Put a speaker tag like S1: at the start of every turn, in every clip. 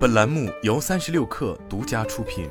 S1: 本栏目由三十六氪独家出品。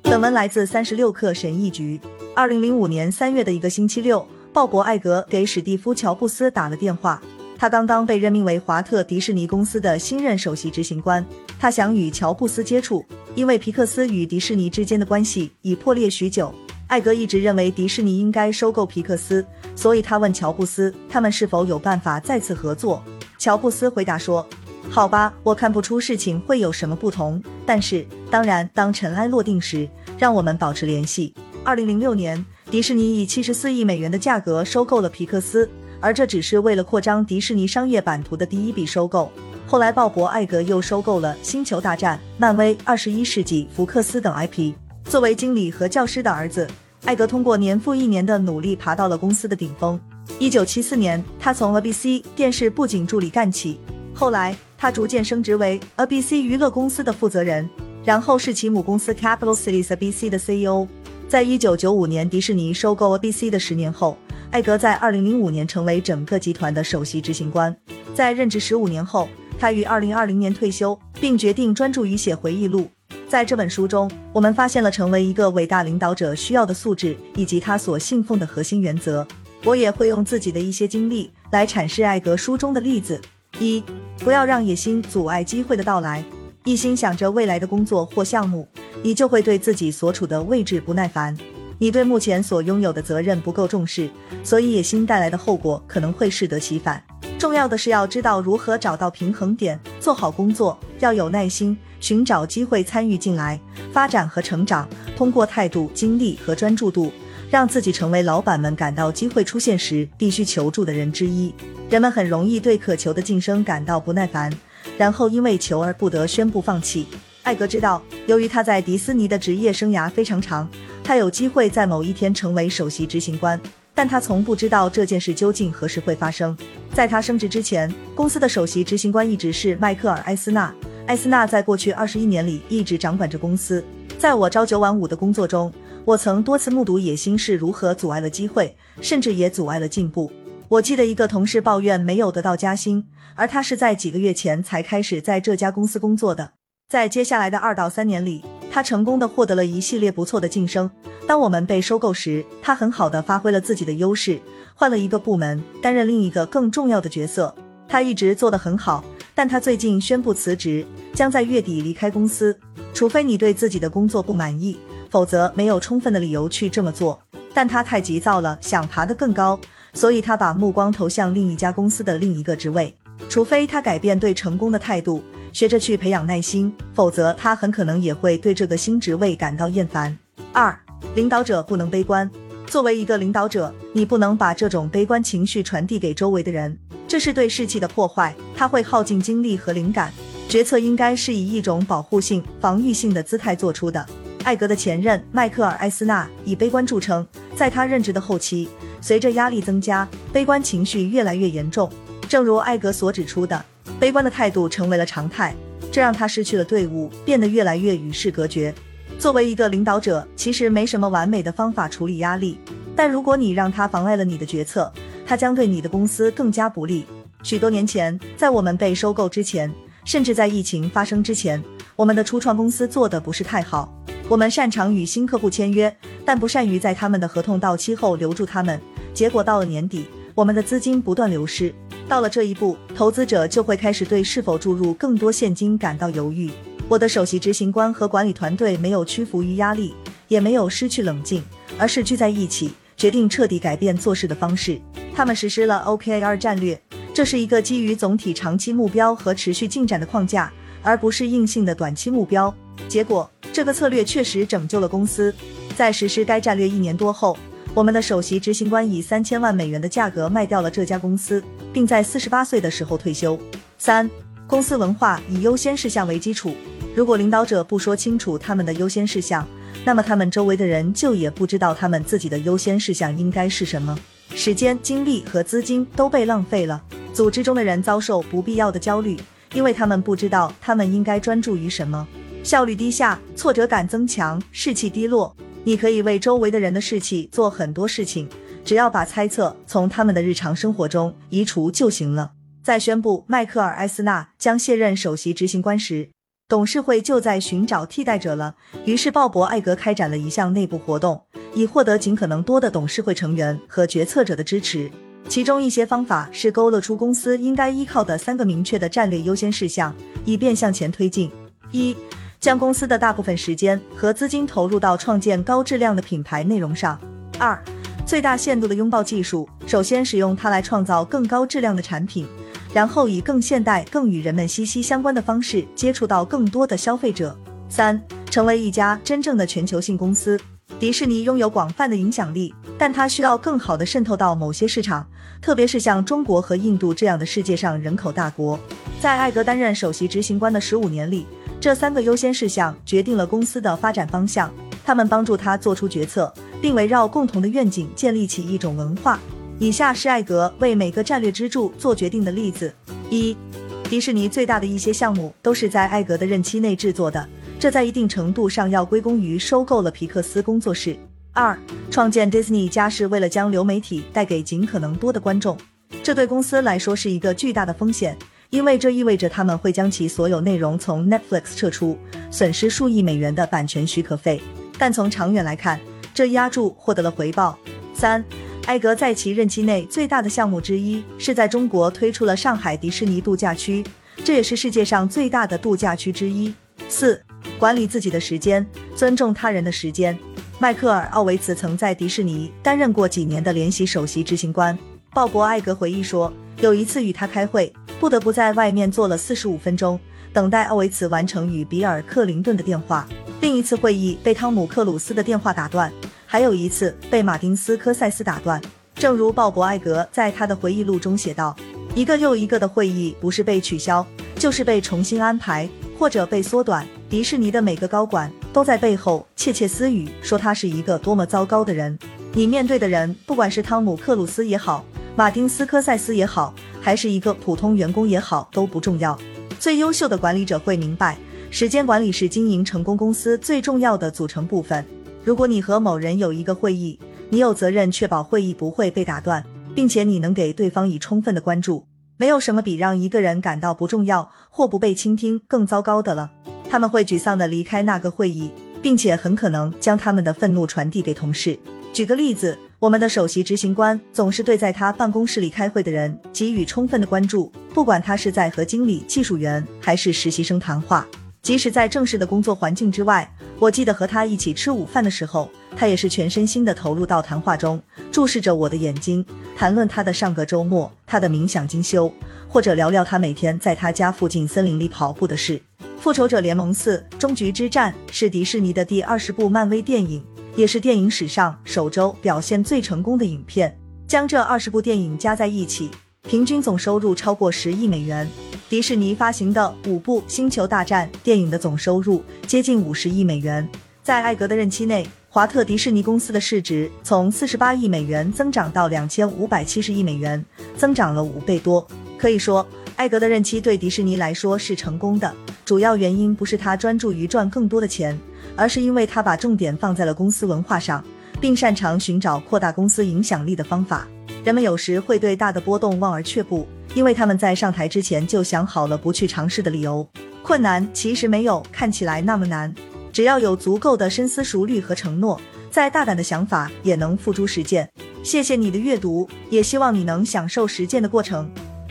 S2: 本文来自三十六氪神译局。二零零五年三月的一个星期六，鲍勃·艾格给史蒂夫·乔布斯打了电话。他刚刚被任命为华特迪士尼公司的新任首席执行官。他想与乔布斯接触，因为皮克斯与迪士尼之间的关系已破裂许久。艾格一直认为迪士尼应该收购皮克斯，所以他问乔布斯，他们是否有办法再次合作。乔布斯回答说：“好吧，我看不出事情会有什么不同，但是当然，当尘埃落定时，让我们保持联系。”二零零六年，迪士尼以七十四亿美元的价格收购了皮克斯，而这只是为了扩张迪士尼商业版图的第一笔收购。后来，鲍勃·艾格又收购了《星球大战》、漫威、二十一世纪福克斯等 IP。作为经理和教师的儿子。艾格通过年复一年的努力爬到了公司的顶峰。一九七四年，他从 ABC 电视布景助理干起，后来他逐渐升职为 ABC 娱乐公司的负责人，然后是其母公司 Capital Cities ABC 的 CEO。在一九九五年迪士尼收购 ABC 的十年后，艾格在二零零五年成为整个集团的首席执行官。在任职十五年后，他于二零二零年退休，并决定专注于写回忆录。在这本书中，我们发现了成为一个伟大领导者需要的素质，以及他所信奉的核心原则。我也会用自己的一些经历来阐释艾格书中的例子：一、不要让野心阻碍机会的到来。一心想着未来的工作或项目，你就会对自己所处的位置不耐烦。你对目前所拥有的责任不够重视，所以野心带来的后果可能会适得其反。重要的是要知道如何找到平衡点，做好工作，要有耐心。寻找机会参与进来，发展和成长，通过态度、精力和专注度，让自己成为老板们感到机会出现时必须求助的人之一。人们很容易对渴求的晋升感到不耐烦，然后因为求而不得宣布放弃。艾格知道，由于他在迪斯尼的职业生涯非常长，他有机会在某一天成为首席执行官，但他从不知道这件事究竟何时会发生。在他升职之前，公司的首席执行官一直是迈克尔·埃斯纳。艾斯纳在过去二十一年里一直掌管着公司。在我朝九晚五的工作中，我曾多次目睹野心是如何阻碍了机会，甚至也阻碍了进步。我记得一个同事抱怨没有得到加薪，而他是在几个月前才开始在这家公司工作的。在接下来的二到三年里，他成功的获得了一系列不错的晋升。当我们被收购时，他很好的发挥了自己的优势，换了一个部门，担任另一个更重要的角色。他一直做得很好。但他最近宣布辞职，将在月底离开公司。除非你对自己的工作不满意，否则没有充分的理由去这么做。但他太急躁了，想爬得更高，所以他把目光投向另一家公司的另一个职位。除非他改变对成功的态度，学着去培养耐心，否则他很可能也会对这个新职位感到厌烦。二，领导者不能悲观。作为一个领导者，你不能把这种悲观情绪传递给周围的人。这是对士气的破坏，它会耗尽精力和灵感。决策应该是以一种保护性、防御性的姿态做出的。艾格的前任迈克尔·埃斯纳以悲观著称，在他任职的后期，随着压力增加，悲观情绪越来越严重。正如艾格所指出的，悲观的态度成为了常态，这让他失去了队伍，变得越来越与世隔绝。作为一个领导者，其实没什么完美的方法处理压力，但如果你让他妨碍了你的决策，它将对你的公司更加不利。许多年前，在我们被收购之前，甚至在疫情发生之前，我们的初创公司做的不是太好。我们擅长与新客户签约，但不善于在他们的合同到期后留住他们。结果到了年底，我们的资金不断流失。到了这一步，投资者就会开始对是否注入更多现金感到犹豫。我的首席执行官和管理团队没有屈服于压力，也没有失去冷静，而是聚在一起。决定彻底改变做事的方式，他们实施了 OKR 战略，这是一个基于总体长期目标和持续进展的框架，而不是硬性的短期目标。结果，这个策略确实拯救了公司。在实施该战略一年多后，我们的首席执行官以三千万美元的价格卖掉了这家公司，并在四十八岁的时候退休。三、公司文化以优先事项为基础，如果领导者不说清楚他们的优先事项。那么他们周围的人就也不知道他们自己的优先事项应该是什么，时间、精力和资金都被浪费了。组织中的人遭受不必要的焦虑，因为他们不知道他们应该专注于什么。效率低下，挫折感增强，士气低落。你可以为周围的人的士气做很多事情，只要把猜测从他们的日常生活中移除就行了。在宣布迈克尔·埃斯纳将卸任首席执行官时，董事会就在寻找替代者了。于是，鲍勃·艾格开展了一项内部活动，以获得尽可能多的董事会成员和决策者的支持。其中一些方法是勾勒出公司应该依靠的三个明确的战略优先事项，以便向前推进：一、将公司的大部分时间和资金投入到创建高质量的品牌内容上；二、最大限度的拥抱技术，首先使用它来创造更高质量的产品，然后以更现代、更与人们息息相关的方式接触到更多的消费者；三、成为一家真正的全球性公司。迪士尼拥有广泛的影响力，但它需要更好的渗透到某些市场，特别是像中国和印度这样的世界上人口大国。在艾格担任首席执行官的十五年里，这三个优先事项决定了公司的发展方向。他们帮助他做出决策，并围绕共同的愿景建立起一种文化。以下是艾格为每个战略支柱做决定的例子：一、迪士尼最大的一些项目都是在艾格的任期内制作的。这在一定程度上要归功于收购了皮克斯工作室。二，创建 Disney 家是为了将流媒体带给尽可能多的观众，这对公司来说是一个巨大的风险，因为这意味着他们会将其所有内容从 Netflix 撤出，损失数亿美元的版权许可费。但从长远来看，这压注获得了回报。三，艾格在其任期内最大的项目之一是在中国推出了上海迪士尼度假区，这也是世界上最大的度假区之一。四。管理自己的时间，尊重他人的时间。迈克尔·奥维茨曾在迪士尼担任过几年的联席首席执行官。鲍勃·艾格回忆说，有一次与他开会，不得不在外面坐了四十五分钟，等待奥维茨完成与比尔·克林顿的电话。另一次会议被汤姆·克鲁斯的电话打断，还有一次被马丁·斯科塞斯打断。正如鲍勃·艾格在他的回忆录中写道：“一个又一个的会议不是被取消，就是被重新安排，或者被缩短。”迪士尼的每个高管都在背后窃窃私语，说他是一个多么糟糕的人。你面对的人，不管是汤姆·克鲁斯也好，马丁·斯科塞斯也好，还是一个普通员工也好，都不重要。最优秀的管理者会明白，时间管理是经营成功公司最重要的组成部分。如果你和某人有一个会议，你有责任确保会议不会被打断，并且你能给对方以充分的关注。没有什么比让一个人感到不重要或不被倾听更糟糕的了。他们会沮丧地离开那个会议，并且很可能将他们的愤怒传递给同事。举个例子，我们的首席执行官总是对在他办公室里开会的人给予充分的关注，不管他是在和经理、技术员还是实习生谈话。即使在正式的工作环境之外，我记得和他一起吃午饭的时候，他也是全身心地投入到谈话中，注视着我的眼睛，谈论他的上个周末、他的冥想精修，或者聊聊他每天在他家附近森林里跑步的事。《复仇者联盟四：终局之战》是迪士尼的第二十部漫威电影，也是电影史上首周表现最成功的影片。将这二十部电影加在一起，平均总收入超过十亿美元。迪士尼发行的五部《星球大战》电影的总收入接近五十亿美元。在艾格的任期内，华特迪士尼公司的市值从四十八亿美元增长到两千五百七十亿美元，增长了五倍多。可以说，艾格的任期对迪士尼来说是成功的。主要原因不是他专注于赚更多的钱，而是因为他把重点放在了公司文化上，并擅长寻找扩大公司影响力的方法。人们有时会对大的波动望而却步，因为他们在上台之前就想好了不去尝试的理由。困难其实没有看起来那么难，只要有足够的深思熟虑和承诺，再大胆的想法也能付诸实践。谢谢你的阅读，也希望你能享受实践的过程。